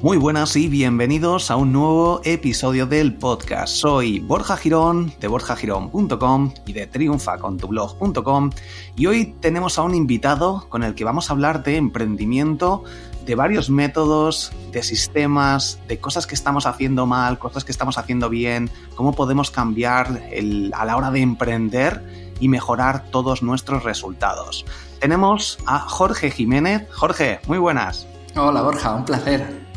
Muy buenas y bienvenidos a un nuevo episodio del podcast. Soy Borja Girón de borjagirón.com y de triunfacontublog.com y hoy tenemos a un invitado con el que vamos a hablar de emprendimiento, de varios métodos, de sistemas, de cosas que estamos haciendo mal, cosas que estamos haciendo bien, cómo podemos cambiar a la hora de emprender y mejorar todos nuestros resultados. Tenemos a Jorge Jiménez. Jorge, muy buenas. Hola Borja, un placer.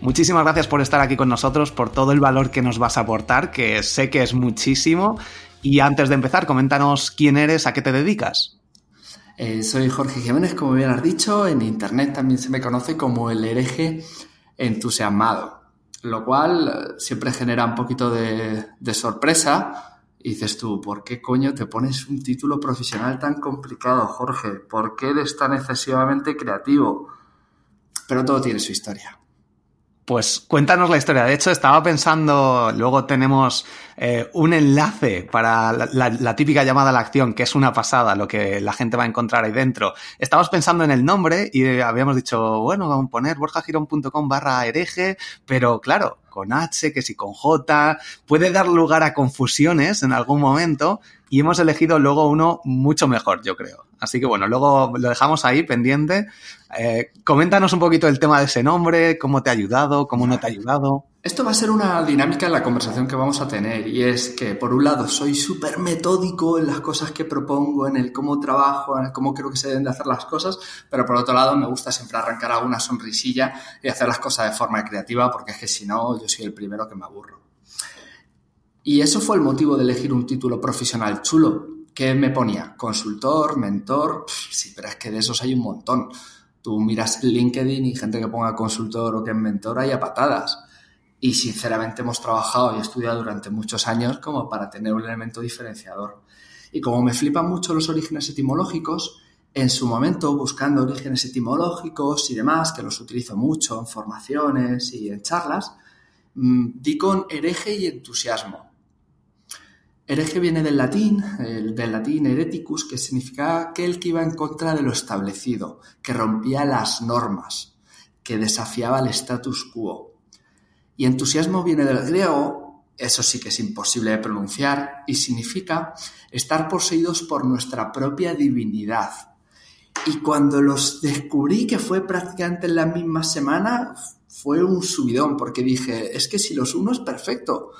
Muchísimas gracias por estar aquí con nosotros, por todo el valor que nos vas a aportar, que sé que es muchísimo. Y antes de empezar, coméntanos quién eres, a qué te dedicas. Eh, soy Jorge Jiménez, como bien has dicho, en Internet también se me conoce como el hereje entusiasmado, lo cual eh, siempre genera un poquito de, de sorpresa. Y dices tú, ¿por qué coño te pones un título profesional tan complicado, Jorge? ¿Por qué eres tan excesivamente creativo? Pero todo tiene su historia. Pues cuéntanos la historia. De hecho, estaba pensando, luego tenemos eh, un enlace para la, típica llamada a la acción, que es una pasada, lo que la gente va a encontrar ahí dentro. Estábamos pensando en el nombre y habíamos dicho, bueno, vamos a poner borjagirón.com barra hereje, pero claro, con H, que si con J, puede dar lugar a confusiones en algún momento y hemos elegido luego uno mucho mejor, yo creo. Así que bueno, luego lo dejamos ahí pendiente. Eh, coméntanos un poquito el tema de ese nombre, cómo te ha ayudado, cómo no te ha ayudado. Esto va a ser una dinámica en la conversación que vamos a tener y es que por un lado soy súper metódico en las cosas que propongo, en el cómo trabajo, en el cómo creo que se deben de hacer las cosas, pero por otro lado me gusta siempre arrancar alguna sonrisilla y hacer las cosas de forma creativa porque es que si no yo soy el primero que me aburro. Y eso fue el motivo de elegir un título profesional chulo. ¿Qué me ponía? Consultor, mentor. sí, pero es que de esos hay un montón. Tú miras LinkedIn y gente que ponga consultor o que es mentor hay a patadas. Y sinceramente hemos trabajado y estudiado durante muchos años como para tener un elemento diferenciador. Y como me flipan mucho los orígenes etimológicos, en su momento buscando orígenes etimológicos y demás, que los utilizo mucho en formaciones y en charlas, mm, di con hereje y entusiasmo. Hereje viene del latín, del latín hereticus, que significa aquel que iba en contra de lo establecido, que rompía las normas, que desafiaba el status quo. Y entusiasmo viene del griego, eso sí que es imposible de pronunciar, y significa estar poseídos por nuestra propia divinidad. Y cuando los descubrí, que fue prácticamente en la misma semana, fue un subidón, porque dije, es que si los uno es perfecto,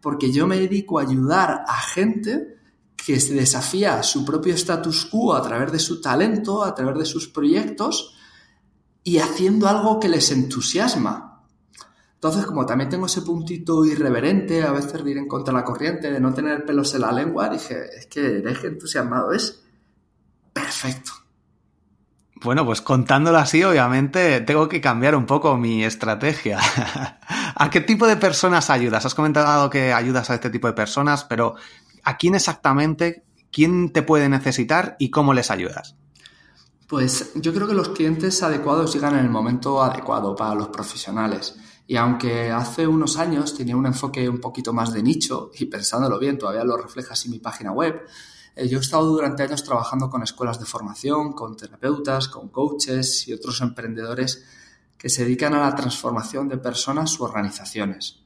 porque yo me dedico a ayudar a gente que se desafía su propio status quo a través de su talento, a través de sus proyectos y haciendo algo que les entusiasma. Entonces, como también tengo ese puntito irreverente, a veces de ir en contra de la corriente, de no tener pelos en la lengua, dije, es que eres entusiasmado es perfecto. Bueno, pues contándolo así, obviamente, tengo que cambiar un poco mi estrategia. ¿A qué tipo de personas ayudas? Has comentado que ayudas a este tipo de personas, pero ¿a quién exactamente, quién te puede necesitar y cómo les ayudas? Pues yo creo que los clientes adecuados llegan en el momento adecuado para los profesionales. Y aunque hace unos años tenía un enfoque un poquito más de nicho, y pensándolo bien, todavía lo refleja así mi página web, eh, yo he estado durante años trabajando con escuelas de formación, con terapeutas, con coaches y otros emprendedores que se dedican a la transformación de personas u organizaciones.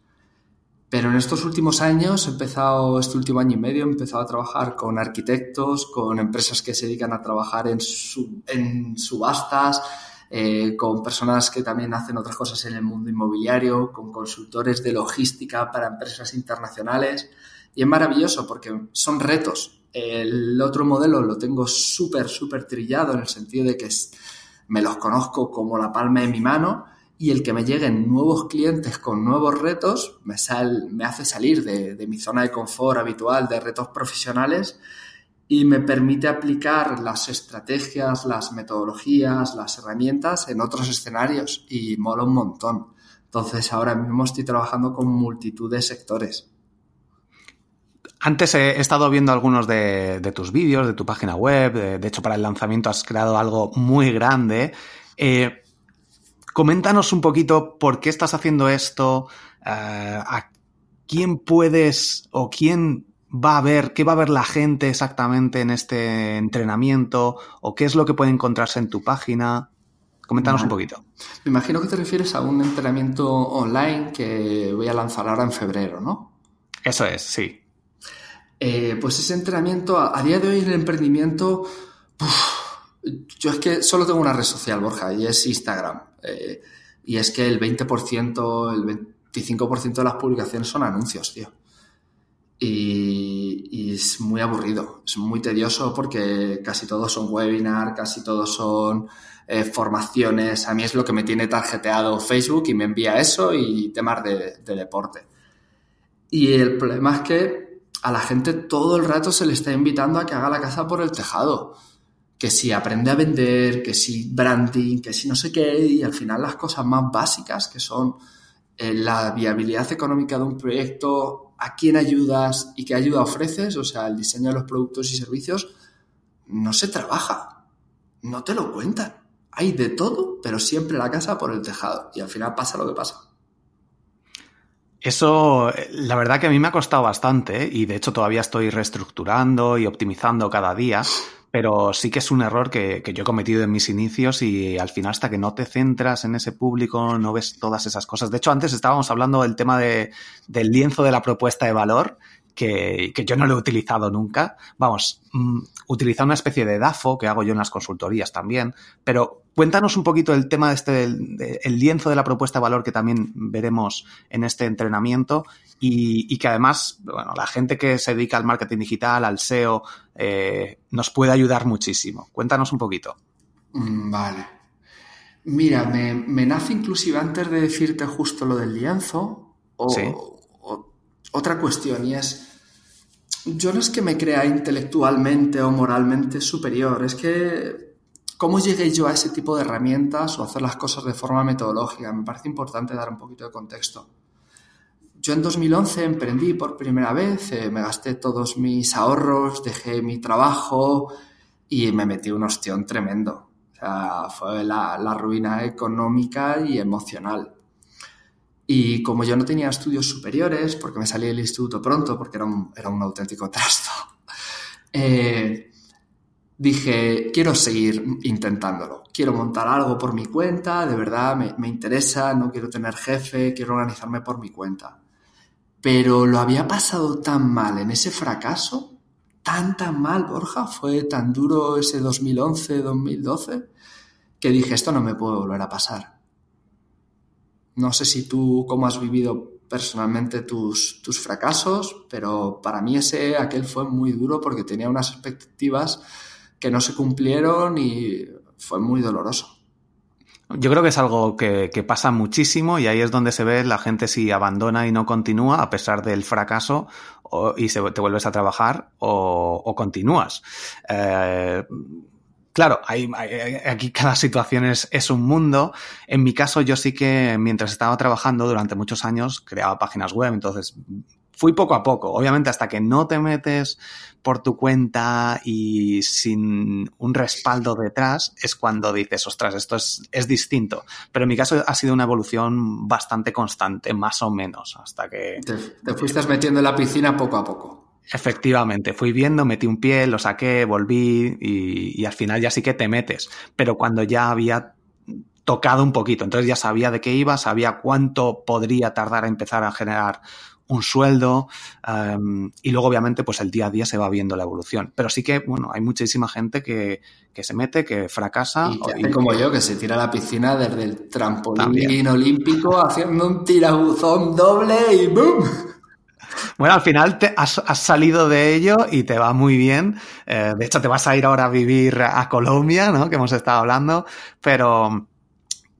Pero en estos últimos años, he empezado, este último año y medio, he empezado a trabajar con arquitectos, con empresas que se dedican a trabajar en, en subastas, eh, con personas que también hacen otras cosas en el mundo inmobiliario, con consultores de logística para empresas internacionales. Y es maravilloso porque son retos. El otro modelo lo tengo súper, súper trillado en el sentido de que me los conozco como la palma de mi mano y el que me lleguen nuevos clientes con nuevos retos me, me hace salir de mi zona de confort habitual de retos profesionales y me permite aplicar las estrategias, las metodologías, las herramientas en otros escenarios y mola un montón. Entonces ahora mismo estoy trabajando con multitud de sectores. Antes he estado viendo algunos de, tus vídeos, de tu página web. De, hecho, para el lanzamiento has creado algo muy grande. Eh, coméntanos un poquito por qué estás haciendo esto, eh, a quién puedes o quién va a ver, qué va a ver la gente exactamente en este entrenamiento o qué es lo que puede encontrarse en tu página. Coméntanos un poquito. Me imagino que te refieres a un entrenamiento online que voy a lanzar ahora en febrero, ¿no? Eso es, sí. Eh, pues ese entrenamiento, a, día de hoy el emprendimiento, yo es que solo tengo una red social, Borja, y es Instagram. Eh, y es que el 20%, el 25% de las publicaciones son anuncios, tío. Y, es muy aburrido, es muy tedioso porque casi todos son webinar, casi todos son eh, formaciones. A mí es lo que me tiene tarjeteado Facebook y me envía eso y temas de, de deporte. Y el problema es que a la gente todo el rato se le está invitando a que haga la casa por el tejado. Que si aprende a vender, que si branding, que si no sé qué, y al final las cosas más básicas que son eh, la viabilidad económica de un proyecto, a quién ayudas y qué ayuda ofreces, o sea, el diseño de los productos y servicios, no se trabaja, no te lo cuentan. Hay de todo, pero siempre la casa por el tejado y al final pasa lo que pasa. Eso, la verdad que a mí me ha costado bastante ¿eh? y de hecho todavía estoy reestructurando y optimizando cada día, pero sí que es un error que, yo he cometido en mis inicios y al final hasta que no te centras en ese público no ves todas esas cosas. De hecho, antes estábamos hablando del tema de, del lienzo de la propuesta de valor que, yo no lo he utilizado nunca. Vamos, mm, utilizar una especie de DAFO, que hago yo en las consultorías también, pero cuéntanos un poquito el tema de este, del el lienzo de la propuesta de valor que también veremos en este entrenamiento y, que además, bueno, la gente que se dedica al marketing digital, al SEO, eh, nos puede ayudar muchísimo. Cuéntanos un poquito. Mm, vale. Mira, me, nace inclusive antes de decirte justo lo del lienzo, o, otra cuestión y es, yo no es que me crea intelectualmente o moralmente superior, es que cómo llegué yo a ese tipo de herramientas o hacer las cosas de forma metodológica, me parece importante dar un poquito de contexto. Yo en 2011 emprendí por primera vez, eh, me gasté todos mis ahorros, dejé mi trabajo y me metí un ostión tremendo. O sea, fue la ruina económica y emocional. Y como yo no tenía estudios superiores, porque me salí del instituto pronto, porque era un, auténtico trasto, eh, dije, quiero seguir intentándolo. Quiero montar algo por mi cuenta, de verdad me, me interesa, no quiero tener jefe, quiero organizarme por mi cuenta. Pero lo había pasado tan mal en ese fracaso, tan, tan mal, Borja, fue tan duro ese 2011, 2012, que dije, esto no me puede volver a pasar no sé si tú cómo has vivido personalmente tus, tus fracasos, pero para mí ese, aquel fue muy duro porque tenía unas expectativas que no se cumplieron y fue muy doloroso. Yo creo que es algo que, pasa muchísimo y ahí es donde se ve la gente si abandona y no continúa a pesar del fracaso y se, te vuelves a trabajar o, continúas. Eh, Claro, hay, aquí cada situación es, un mundo. En mi caso, yo sí que mientras estaba trabajando durante muchos años creaba páginas web, entonces fui poco a poco. Obviamente, hasta que no te metes por tu cuenta y sin un respaldo detrás, es cuando dices, ostras, esto es, es distinto. Pero en mi caso ha sido una evolución bastante constante, más o menos, hasta que... Te, te fuiste metiendo en la piscina poco a poco. Efectivamente, fui viendo, metí un pie, lo saqué, volví y, al final ya sí que te metes. Pero cuando ya había tocado un poquito, entonces ya sabía de qué iba, sabía cuánto podría tardar a empezar a generar un sueldo em, y luego obviamente pues el día a día se va viendo la evolución. Pero sí que, bueno, hay muchísima gente que, se mete, que fracasa. Y, como yo, que se tira a la piscina desde el trampolín olímpico haciendo un tirabuzón doble y ¡boom! Bueno, al final te has, salido de ello y te va muy bien. Eh, de hecho, te vas a ir ahora a vivir a Colombia, ¿no? Que hemos estado hablando. Pero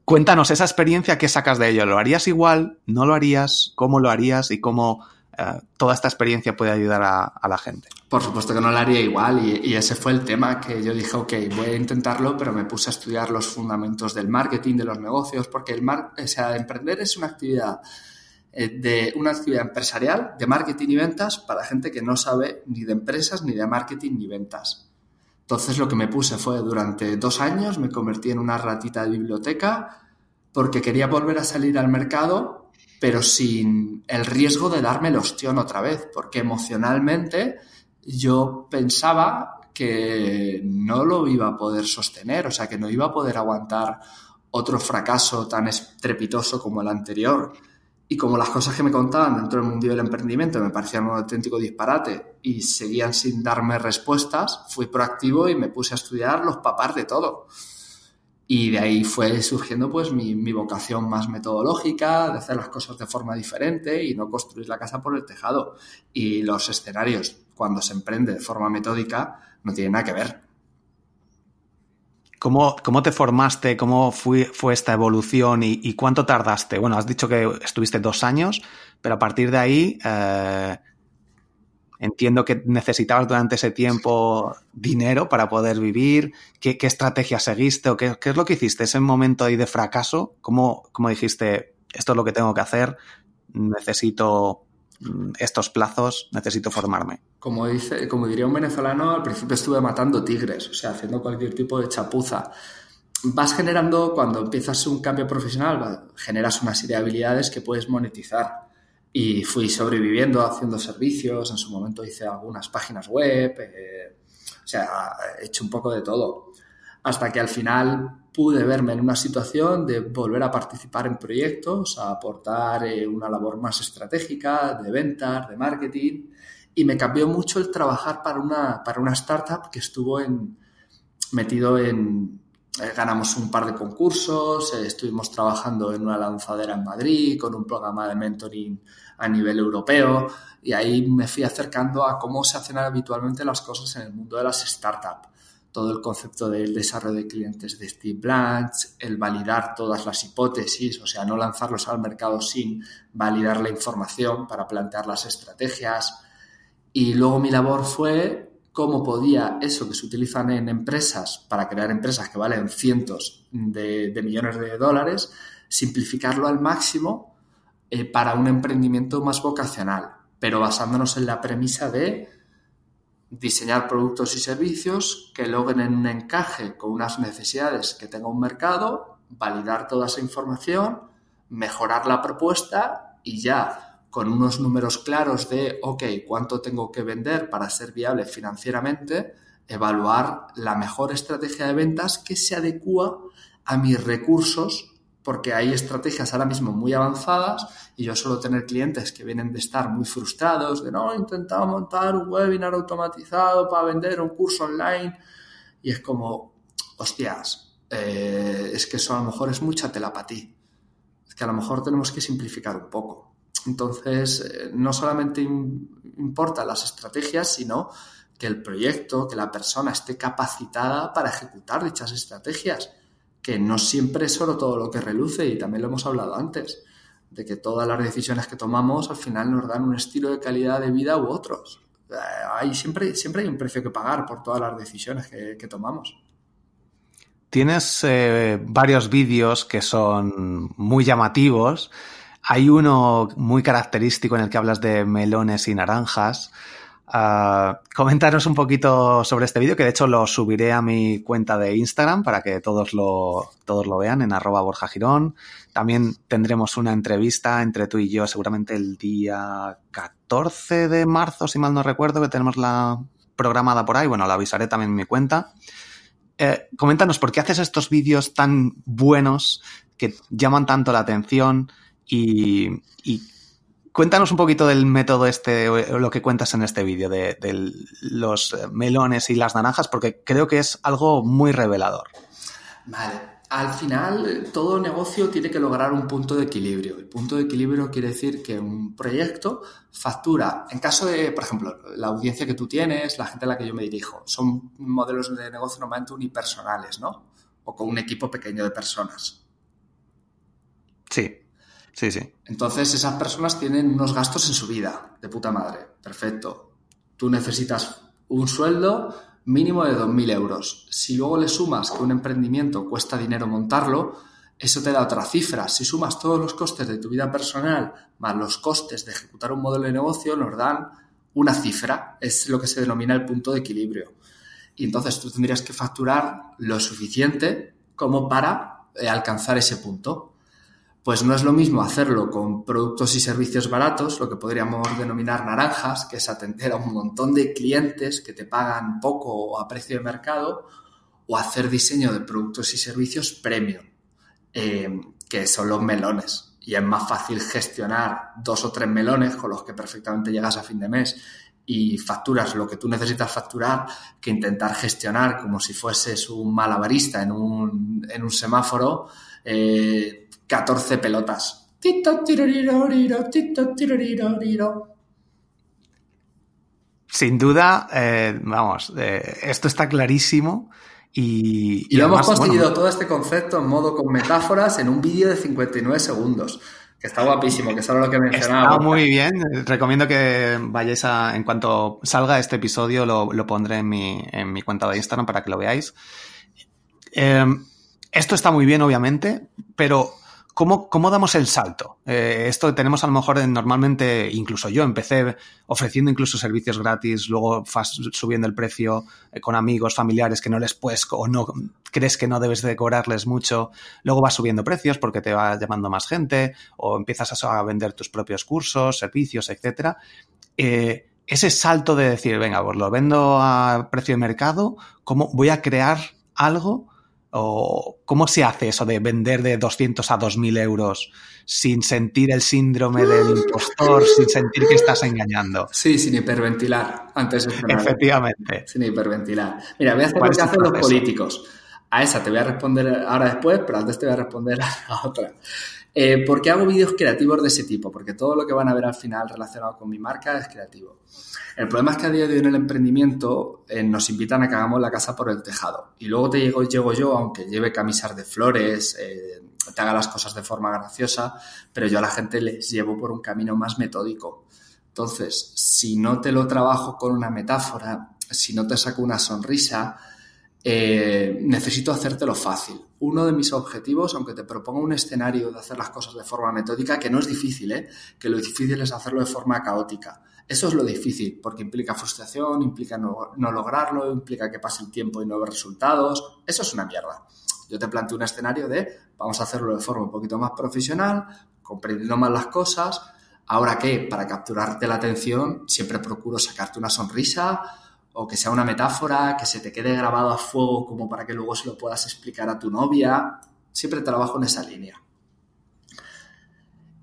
cuéntanos esa experiencia que sacas de ello. ¿Lo harías igual? ¿No lo harías? ¿Cómo lo harías? ¿Y cómo eh, toda esta experiencia puede ayudar a, la gente? Por supuesto que no lo haría igual y, y, ese fue el tema que yo dije, ok, voy a intentarlo, pero me puse a estudiar los fundamentos del marketing, de los negocios, porque el mar o sea, emprender es una actividad de una actividad empresarial de marketing y ventas para gente que no sabe ni de empresas, ni de marketing, ni ventas. Entonces lo que me puse fue durante dos años me convertí en una ratita de biblioteca porque quería volver a salir al mercado, pero sin el riesgo de darme el ostión otra vez, porque emocionalmente yo pensaba que no lo iba a poder sostener, o sea, que no iba a poder aguantar otro fracaso tan estrepitoso como el anterior. Y como las cosas que me contaban dentro del mundo del emprendimiento me parecían un auténtico disparate y seguían sin darme respuestas, fui proactivo y me puse a estudiar los papás de todo. Y de ahí fue surgiendo pues mi, mi, vocación más metodológica, de hacer las cosas de forma diferente y no construir la casa por el tejado. Y los escenarios, cuando se emprende de forma metódica, no tienen nada que ver. ¿Cómo, cómo te formaste? ¿Cómo fue, fue esta evolución y, y, cuánto tardaste? Bueno, has dicho que estuviste dos años, pero a partir de ahí eh, entiendo que necesitabas durante ese tiempo dinero para poder vivir. ¿Qué, qué estrategia seguiste o qué, qué, es lo que hiciste? Ese momento ahí de fracaso, ¿cómo, ¿cómo dijiste, esto es lo que tengo que hacer? Necesito estos plazos, necesito formarme. Como, dice, como diría un venezolano, al principio estuve matando tigres, o sea, haciendo cualquier tipo de chapuza. Vas generando, cuando empiezas un cambio profesional, generas una serie de habilidades que puedes monetizar. Y fui sobreviviendo haciendo servicios, en su momento hice algunas páginas web, eh, o sea, he hecho un poco de todo. Hasta que al final pude verme en una situación de volver a participar en proyectos, a aportar eh, una labor más estratégica, de ventas, de marketing, y me cambió mucho el trabajar para una, para una startup que estuvo en, metido en... Eh, ganamos un par de concursos, eh, estuvimos trabajando en una lanzadera en Madrid con un programa de mentoring a nivel europeo y ahí me fui acercando a cómo se hacen habitualmente las cosas en el mundo de las startups todo el concepto del desarrollo de clientes de Steve Blanch, el validar todas las hipótesis, o sea, no lanzarlos al mercado sin validar la información para plantear las estrategias. Y luego mi labor fue cómo podía eso que se utilizan en empresas para crear empresas que valen cientos de, millones de dólares, simplificarlo al máximo eh, para un emprendimiento más vocacional, pero basándonos en la premisa de diseñar productos y servicios que logren un encaje con unas necesidades que tenga un mercado, validar toda esa información, mejorar la propuesta y ya con unos números claros de, ok, cuánto tengo que vender para ser viable financieramente, evaluar la mejor estrategia de ventas que se adecua a mis recursos porque hay estrategias ahora mismo muy avanzadas y yo suelo tener clientes que vienen de estar muy frustrados, de no, he montar un webinar automatizado para vender un curso online y es como, hostias, eh, es que eso a lo mejor es mucha tela para ti, es que a lo mejor tenemos que simplificar un poco. Entonces, eh, no solamente importan las estrategias, sino que el proyecto, que la persona esté capacitada para ejecutar dichas estrategias que no siempre es solo todo lo que reluce y también lo hemos hablado antes, de que todas las decisiones que tomamos al final nos dan un estilo de calidad de vida u otros. Eh, hay, siempre, siempre hay un precio que pagar por todas las decisiones que, que tomamos. Tienes eh, varios vídeos que son muy llamativos. Hay uno muy característico en el que hablas de melones y naranjas. Uh, comentaros un poquito sobre este vídeo, que de hecho lo subiré a mi cuenta de Instagram para que todos lo, todos lo vean en arroba Borja Girón. También tendremos una entrevista entre tú y yo seguramente el día 14 de marzo, si mal no recuerdo, que tenemos la programada por ahí. Bueno, la avisaré también en mi cuenta. Eh, coméntanos, ¿por qué haces estos vídeos tan buenos que llaman tanto la atención y, y cuéntanos un poquito del método este, lo que cuentas en este vídeo, de, de, los melones y las naranjas, porque creo que es algo muy revelador. Vale. Al final, todo negocio tiene que lograr un punto de equilibrio. El punto de equilibrio quiere decir que un proyecto factura, en caso de, por ejemplo, la audiencia que tú tienes, la gente a la que yo me dirijo, son modelos de negocio normalmente unipersonales, ¿no? O con un equipo pequeño de personas. Sí. Sí, sí. Entonces esas personas tienen unos gastos en su vida, de puta madre. Perfecto. Tú necesitas un sueldo mínimo de 2.000 euros. Si luego le sumas que un emprendimiento cuesta dinero montarlo, eso te da otra cifra. Si sumas todos los costes de tu vida personal más los costes de ejecutar un modelo de negocio, nos dan una cifra. Es lo que se denomina el punto de equilibrio. Y entonces tú tendrías que facturar lo suficiente como para eh, alcanzar ese punto pues no es lo mismo hacerlo con productos y servicios baratos, lo que podríamos denominar naranjas, que es atender a un montón de clientes que te pagan poco o a precio de mercado, o hacer diseño de productos y servicios premium. eh, que son los melones. Y es más fácil gestionar dos o tres melones con los que perfectamente llegas a fin de mes y facturas lo que tú necesitas facturar que intentar gestionar como si fueses un malabarista en un, en un semáforo 14 pelotas sin duda, eh, vamos, eh, esto está clarísimo. Y, y, lo hemos conseguido todo este concepto en modo con metáforas en un vídeo de 59 segundos. Que está guapísimo, que es algo lo que mencionaba. Está muy bien. Recomiendo que vayáis a. En cuanto salga este episodio, lo, lo pondré en mi, en mi, cuenta de Instagram para que lo veáis. Eh, esto está muy bien, obviamente, pero ¿Cómo, ¿Cómo, damos el salto? Eh, esto tenemos a lo mejor normalmente, incluso yo empecé ofreciendo incluso servicios gratis, luego subiendo el precio eh, con amigos, familiares que no les puedes o no crees que no debes de cobrarles mucho, luego vas subiendo precios porque te va llamando más gente o empiezas a, vender tus propios cursos, servicios, etcétera. Eh, ese salto de decir, venga, pues lo vendo a precio de mercado, ¿cómo voy a crear algo? ¿O cómo se hace eso de vender de 200 a 2.000 euros sin sentir el síndrome del impostor, sin sentir que estás engañando? Sí, sin hiperventilar antes de Efectivamente. Sin hiperventilar. Mira, voy a hacer lo que hacen los políticos. A esa te voy a responder ahora después, pero antes te voy a responder a otra. Eh, ¿Por qué hago vídeos creativos de ese tipo? Porque todo lo que van a ver al final relacionado con mi marca es creativo. El problema es que a día de hoy en el emprendimiento eh, nos invitan a que hagamos la casa por el tejado. Y luego te llego, llego yo, aunque lleve camisas de flores, eh, te haga las cosas de forma graciosa, pero yo a la gente les llevo por un camino más metódico. Entonces, si no te lo trabajo con una metáfora, si no te saco una sonrisa, eh, necesito hacértelo fácil. Uno de mis objetivos, aunque te proponga un escenario de hacer las cosas de forma metódica, que no es difícil, ¿eh? que lo difícil es hacerlo de forma caótica. Eso es lo difícil, porque implica frustración, implica no, lograrlo, implica que pase el tiempo y no ver resultados. Eso es una mierda. Yo te planteo un escenario de vamos a hacerlo de forma un poquito más profesional, comprendiendo más las cosas. Ahora que, para capturarte la atención, siempre procuro sacarte una sonrisa, o que sea una metáfora, que se te quede grabado a fuego como para que luego se lo puedas explicar a tu novia. Siempre trabajo en esa línea.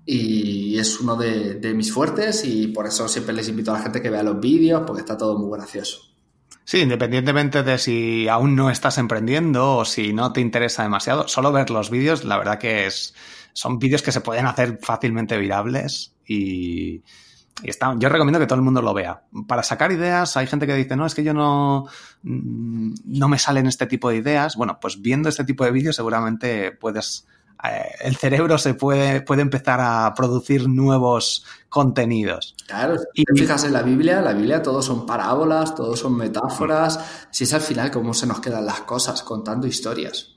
Y es uno de, mis fuertes y por eso siempre les invito a la gente que vea los vídeos porque está todo muy gracioso. Sí, independientemente de si aún no estás emprendiendo o si no te interesa demasiado, solo ver los vídeos, la verdad que es, son vídeos que se pueden hacer fácilmente virables y, y está, yo recomiendo que todo el mundo lo vea. Para sacar ideas, hay gente que dice, no, es que yo no, mm, no me salen este tipo de ideas. Bueno, pues viendo este tipo de vídeos seguramente puedes, eh, el cerebro se puede, puede empezar a producir nuevos contenidos. Claro, si te fijas en la Biblia, la Biblia todos son parábolas, todos son metáforas. Si es al final cómo se nos quedan las cosas contando historias.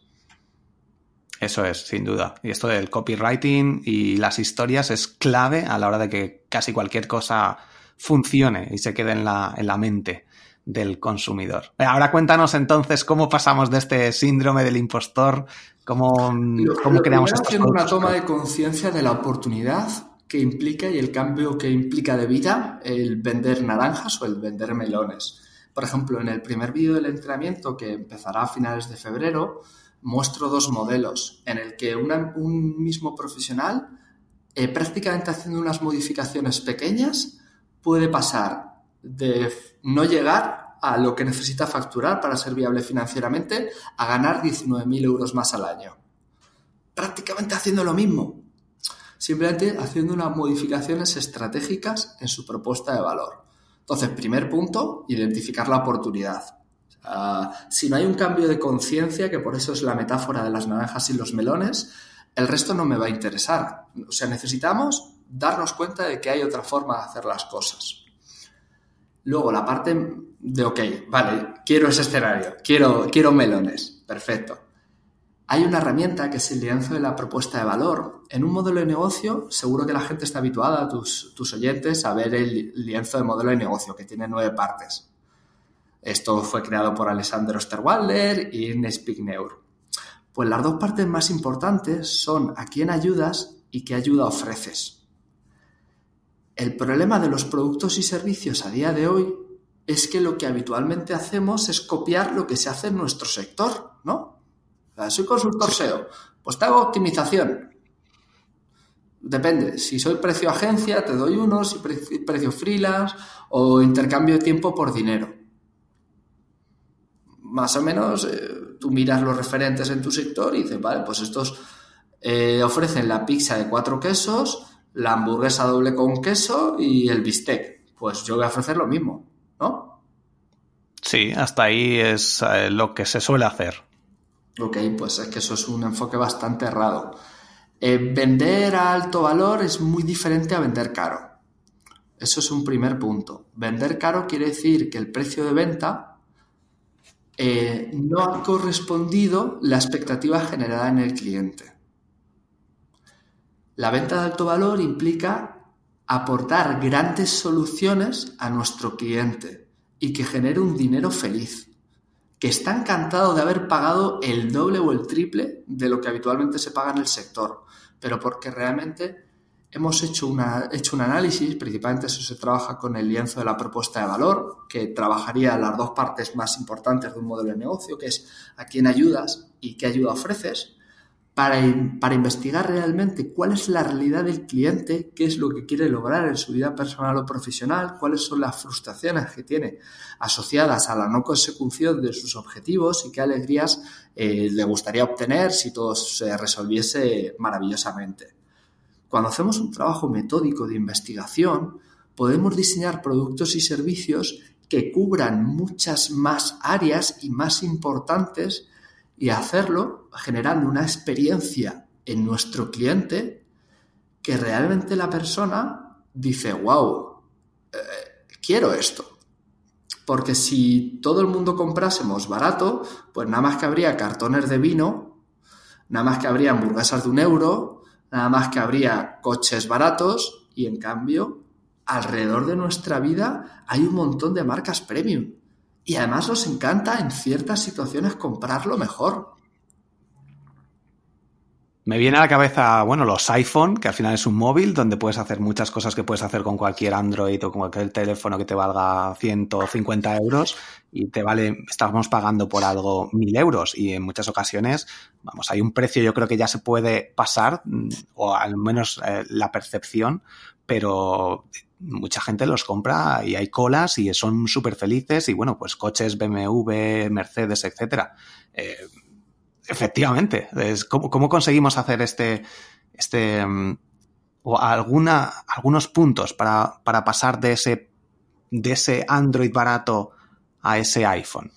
Eso es, sin duda. Y esto del copywriting y las historias es clave a la hora de que casi cualquier cosa funcione y se quede en la, en la mente del consumidor. Ahora cuéntanos entonces cómo pasamos de este síndrome del impostor, cómo, cómo creamos estos haciendo una toma de conciencia de la oportunidad que implica y el cambio que implica de vida el vender naranjas o el vender melones. Por ejemplo, en el primer vídeo del entrenamiento que empezará a finales de febrero, muestro dos modelos en el que un mismo profesional, eh, prácticamente haciendo unas modificaciones pequeñas, puede pasar de no llegar a lo que necesita facturar para ser viable financieramente a ganar 19.000 euros más al año. Prácticamente haciendo lo mismo, simplemente haciendo unas modificaciones estratégicas en su propuesta de valor. Entonces, primer punto, identificar la oportunidad. Ah, si no hay un cambio de conciencia, que por eso es la metáfora de las naranjas y los melones, el resto no me va a interesar. O sea, necesitamos darnos cuenta de que hay otra forma de hacer las cosas. Luego, la parte de, ok, vale, quiero ese escenario, quiero, quiero melones, perfecto. Hay una herramienta que es el lienzo de la propuesta de valor. En un modelo de negocio, seguro que la gente está habituada, tus, tus oyentes, a ver el lienzo de modelo de negocio, que tiene nueve partes. Esto fue creado por Alessandro Osterwalder y Ines Pigneur. Pues las dos partes más importantes son a quién ayudas y qué ayuda ofreces. El problema de los productos y servicios a día de hoy es que lo que habitualmente hacemos es copiar lo que se hace en nuestro sector, ¿no? Soy consultor SEO, Pues te hago optimización. Depende, si soy precio agencia, te doy uno, si precio freelance o intercambio de tiempo por dinero. Más o menos, eh, tú miras los referentes en tu sector y dices, vale, pues estos eh, ofrecen la pizza de cuatro quesos, la hamburguesa doble con queso y el bistec. Pues yo voy a ofrecer lo mismo, ¿no? Sí, hasta ahí es eh, lo que se suele hacer. Ok, pues es que eso es un enfoque bastante errado. Vender a alto valor es muy diferente a vender caro. Eso es un primer punto. Vender caro quiere decir que el precio de venta eh, no ha correspondido la expectativa generada en el cliente. La venta de alto valor implica aportar grandes soluciones a nuestro cliente y que genere un dinero feliz que está encantado de haber pagado el doble o el triple de lo que habitualmente se paga en el sector, pero porque realmente hemos hecho, hecho un análisis, principalmente eso se trabaja con el lienzo de la propuesta de valor, que trabajaría las dos partes más importantes de un modelo de negocio, que es a quién ayudas y qué ayuda ofreces, para, para, investigar realmente cuál es la realidad del cliente, qué es lo que quiere lograr en su vida personal o profesional, cuáles son las frustraciones que tiene asociadas a la no consecución de sus objetivos y qué alegrías eh, le gustaría obtener si todo se resolviese maravillosamente. Cuando hacemos un trabajo metódico de investigación, podemos diseñar productos y servicios que cubran muchas más áreas y más importantes y hacerlo generando una experiencia en nuestro cliente que realmente la persona dice, wow, eh, quiero esto. Porque si todo el mundo comprásemos barato, pues nada más que habría cartones de vino, nada más que habría hamburguesas de un euro, nada más que habría coches baratos y en cambio, alrededor de nuestra vida hay un montón de marcas premium y además nos encanta en ciertas situaciones comprarlo mejor. Me viene a la cabeza, bueno, los iPhone, que al final es un móvil donde puedes hacer muchas cosas que puedes hacer con cualquier Android o con cualquier teléfono que te valga 150 euros y te vale, estamos pagando por algo mil euros y en muchas ocasiones, vamos, hay un precio yo creo que ya se puede pasar mm, o al menos eh, la percepción, pero mucha gente los compra y hay colas y son súper felices y bueno, pues coches BMW, Mercedes, etcétera. Eh, efectivamente, es, ¿cómo, conseguimos hacer este, este mm, o alguna, algunos puntos para, para pasar de ese, de ese Android barato a ese iPhone?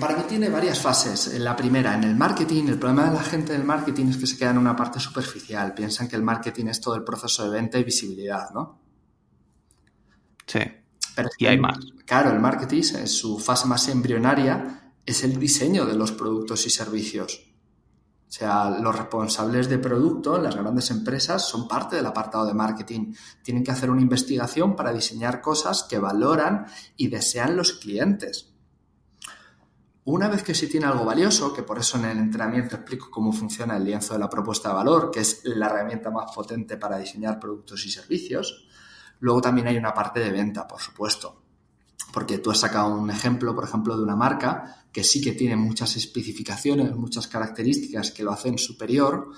Para mí tiene varias fases. La primera, en el marketing, el problema de la gente del marketing es que se queda en una parte superficial. Piensan que el marketing es todo el proceso de venta y visibilidad, ¿no? Sí. Pero y hay más. Claro, el marketing en su fase más embrionaria es el diseño de los productos y servicios. O sea, los responsables de producto en las grandes empresas son parte del apartado de marketing. Tienen que hacer una investigación para diseñar cosas que valoran y desean los clientes. Una vez que se tiene algo valioso, que por eso en el entrenamiento explico cómo funciona el lienzo de la propuesta de valor, que es la herramienta más potente para diseñar productos y servicios, Luego también hay una parte de venta, por supuesto. Porque tú has sacado un ejemplo, por ejemplo, de una marca que sí que tiene muchas especificaciones, muchas características que lo hacen superior,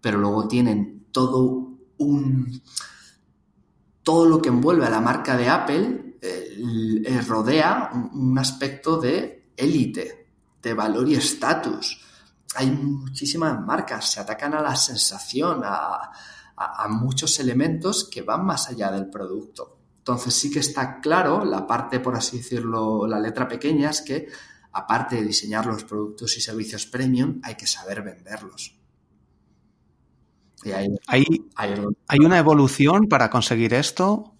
pero luego tienen todo un. todo lo que envuelve a la marca de Apple eh, eh, rodea un aspecto de élite, de valor y estatus. Hay muchísimas marcas, se atacan a la sensación, a, a, muchos elementos que van más allá del producto. Entonces sí que está claro, la parte, por así decirlo, la letra pequeña es que aparte de diseñar los productos y servicios premium, hay que saber venderlos. hay, ¿Hay, una evolución para conseguir esto?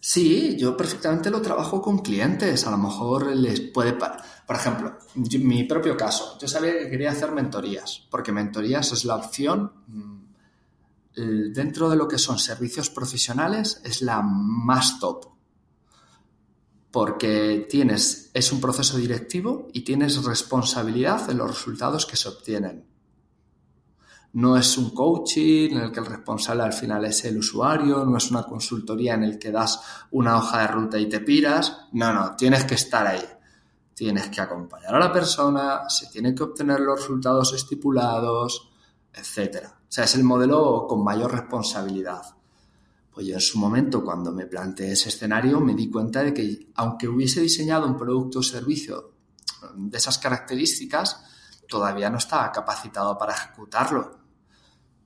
Sí, yo perfectamente lo trabajo con clientes. A lo mejor les puede... Por ejemplo, mi propio caso. Yo sabía que quería hacer mentorías, porque mentorías es la opción mm, dentro de lo que son servicios profesionales es la más top. Porque tienes, es un proceso directivo y tienes responsabilidad en los resultados que se obtienen. No es un coaching en el que el responsable al final es el usuario, no es una consultoría en el que das una hoja de ruta y te piras. No, no, tienes que estar ahí. tienes que acompañar a la persona, se tienen que obtener los resultados estipulados, etc. O sea, es el modelo con mayor responsabilidad. Pues yo en su momento, cuando me planteé ese escenario, me di cuenta de que aunque hubiese diseñado un producto o servicio de esas características, todavía no estaba capacitado para ejecutarlo.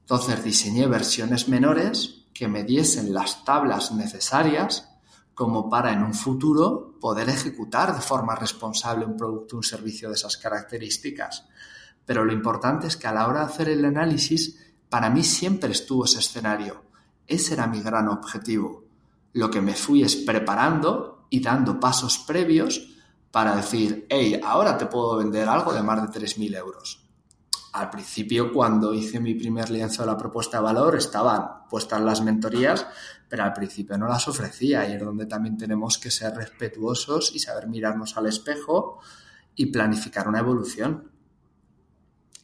Entonces diseñé versiones menores que me diesen las tablas necesarias como para en un futuro poder ejecutar de forma responsable un producto o un servicio de esas características. Pero lo importante es que a la hora de hacer el análisis, para mí siempre estuvo ese escenario. Ese era mi gran objetivo. Lo que me fui es preparando y dando pasos previos para decir, hey, ahora te puedo vender algo de más de 3.000 euros. Al principio, cuando hice mi primer lienzo de la propuesta de valor, estaban puestas las mentorías, pero al principio no las ofrecía y es donde también tenemos que ser respetuosos y saber mirarnos al espejo y planificar una evolución.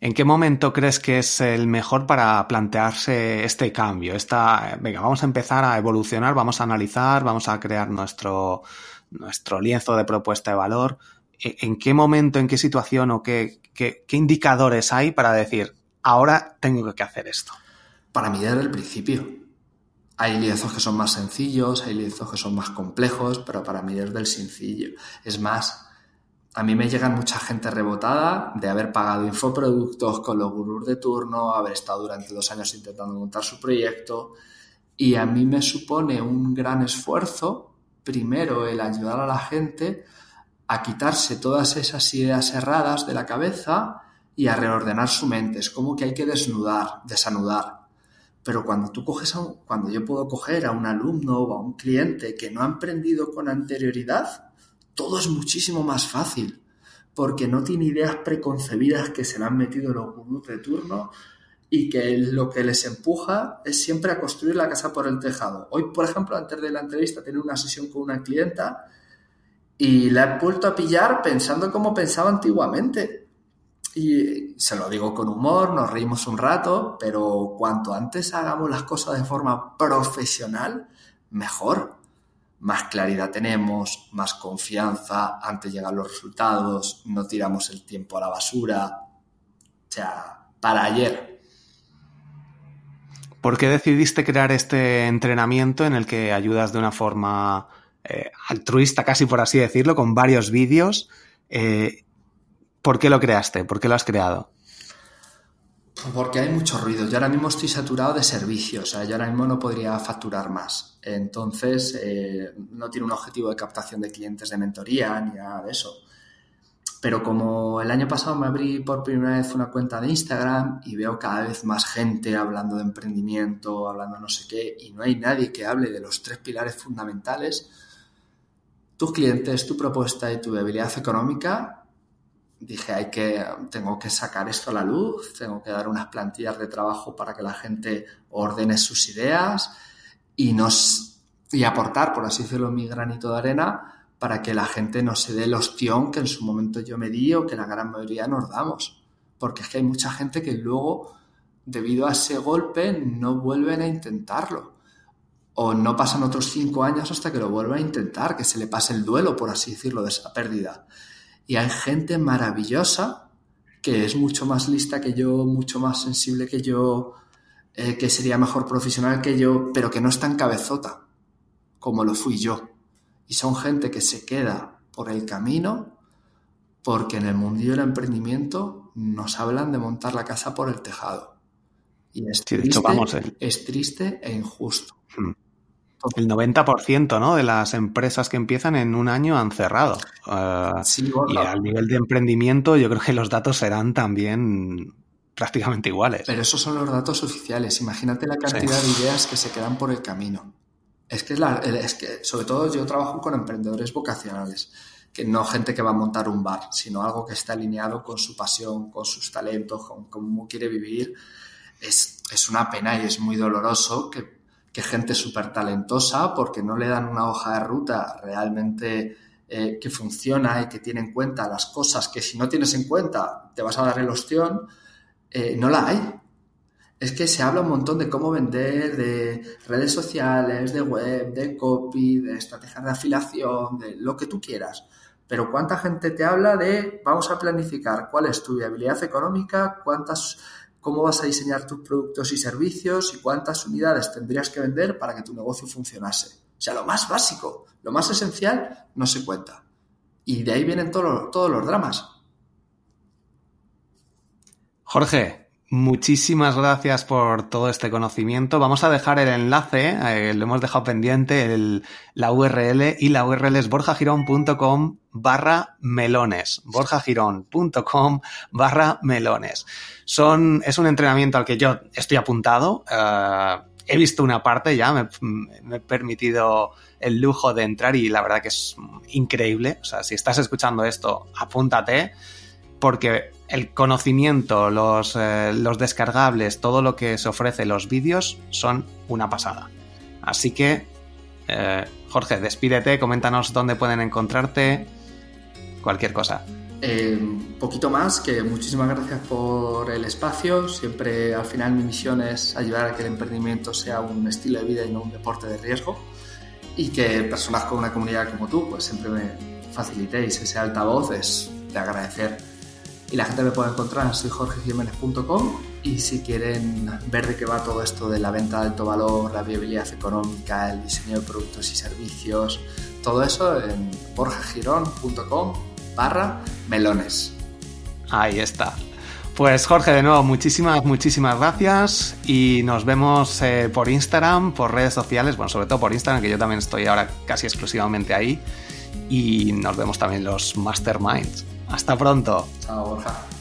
¿En qué momento crees que es el mejor para plantearse este cambio? Esta, venga, vamos a empezar a evolucionar, vamos a analizar, vamos a crear nuestro, nuestro lienzo de propuesta de valor. ¿E, ¿En qué momento, en qué situación o qué, qué, indicadores hay para decir, ahora tengo que hacer esto? Para mí desde el principio. Hay lienzos que son más sencillos, hay lienzos que son más complejos, pero para mí desde el sencillo. Es más, mí me llegan mucha gente rebotada de haber pagado infoproductos con los gurús de turno, haber estado durante dos años intentando montar su proyecto y a mí me supone un gran esfuerzo, primero el ayudar a la gente a quitarse todas esas ideas erradas de la cabeza y a reordenar su mente. Es como que hay que desnudar, desanudar. Pero cuando tú coges cuando yo puedo coger a un alumno o a un cliente que no ha emprendido con anterioridad, todo es muchísimo más fácil, porque no tiene ideas preconcebidas que se le han metido los gurús de turno y que lo que les empuja es siempre a construir la casa por el tejado. Hoy, por ejemplo, antes de la entrevista, tenía una sesión con una clienta y la he vuelto a pillar pensando como pensaba antiguamente. Y se lo digo con humor, nos reímos un rato, pero cuanto antes hagamos las cosas de forma profesional, mejor más claridad tenemos, más confianza, antes llegan los resultados, no tiramos el tiempo a la basura. O sea, para ayer. ¿Por qué decidiste crear este entrenamiento en el que ayudas de una forma eh, altruista, casi por así decirlo, con varios vídeos? Eh, ¿Por qué lo creaste? ¿Por qué lo has creado? Porque hay mucho ruido. Yo ahora mismo estoy saturado de servicios. O sea, yo ahora mismo no podría facturar más. Entonces, eh, no tiene un objetivo de captación de clientes de mentoría ni nada de eso. Pero como el año pasado me abrí por primera vez una cuenta de Instagram y veo cada vez más gente hablando de emprendimiento, hablando no sé qué, y no hay nadie que hable de los tres pilares fundamentales, tus clientes, tu propuesta y tu debilidad económica, dije, hay que, tengo que sacar esto a la luz, tengo que dar unas plantillas de trabajo para que la gente ordene sus ideas y nos, y aportar, por así decirlo, mi granito de arena para que la gente no se dé el ostión que en su momento yo me di o que la gran mayoría nos damos. Porque es que hay mucha gente que luego, debido a ese golpe, no vuelven a intentarlo. O no pasan otros cinco años hasta que lo vuelva a intentar, que se le pase el duelo, por así decirlo, de esa pérdida. Y hay gente maravillosa que es mucho más lista que yo, mucho más sensible que yo, eh, que sería mejor profesional que yo, pero que no es tan cabezota como lo fui yo. Y son gente que se queda por el camino porque en el mundillo del emprendimiento nos hablan de montar la casa por el tejado. Y es, triste, vamos, eh. es triste e injusto. Hmm el 90% ¿no? de las empresas que empiezan en un año han cerrado. Uh, sí, y al nivel de emprendimiento yo creo que los datos serán también prácticamente iguales. Pero esos son los datos oficiales. Imagínate la cantidad sí. de ideas que se quedan por el camino. Es que, es, la, es que, sobre todo, yo trabajo con emprendedores vocacionales, que no gente que va a montar un bar, sino algo que está alineado con su pasión, con sus talentos, con cómo quiere vivir. Es, es una pena y es muy doloroso que que gente súper talentosa porque no le dan una hoja de ruta realmente eh, que funciona y que tiene en cuenta las cosas que si no tienes en cuenta te vas a dar el ostión, eh, no la hay. Es que se habla un montón de cómo vender, de redes sociales, de web, de copy, de estrategias de afiliación, de lo que tú quieras. Pero ¿cuánta gente te habla de vamos a planificar cuál es tu viabilidad económica, cuántas, cómo vas a diseñar tus productos y servicios y cuántas unidades tendrías que vender para que tu negocio funcionase? O sea, lo más básico, lo más esencial no se cuenta. Y de ahí vienen todos los dramas. Jorge, Muchísimas gracias por todo este conocimiento. Vamos a dejar el enlace, eh, lo hemos dejado pendiente, la URL y la URL es borjagirón.com barra melones. borjagirón.com barra melones. Es un entrenamiento al que yo estoy apuntado. Eh, he visto una parte ya, me, me, he permitido el lujo de entrar y la verdad que es increíble. O sea, si estás escuchando esto, apúntate porque el conocimiento, eh, los, descargables, todo lo que se ofrece, los vídeos, son una pasada. Así que, eh, Jorge, despídete, coméntanos dónde pueden encontrarte, cualquier cosa. Eh, poquito más, que muchísimas gracias por el espacio. Siempre al final mi misión es ayudar a que el emprendimiento sea un estilo de vida y no un deporte de riesgo. Y que personas con una comunidad como tú, pues siempre me facilitéis ese altavoz, es de agradecer y la gente me puede encontrar en soyjorgejiménez.com y si quieren ver de qué va todo esto de la venta de alto valor, la viabilidad económica, el diseño de productos y servicios, todo eso en borjagirón.com barra melones. Ahí está. Pues Jorge, de nuevo, muchísimas, muchísimas gracias y nos vemos eh, por Instagram, por redes sociales, bueno, sobre todo por Instagram, que yo también estoy ahora casi exclusivamente ahí y nos vemos también los masterminds. Hasta pronto. Chao, Borja.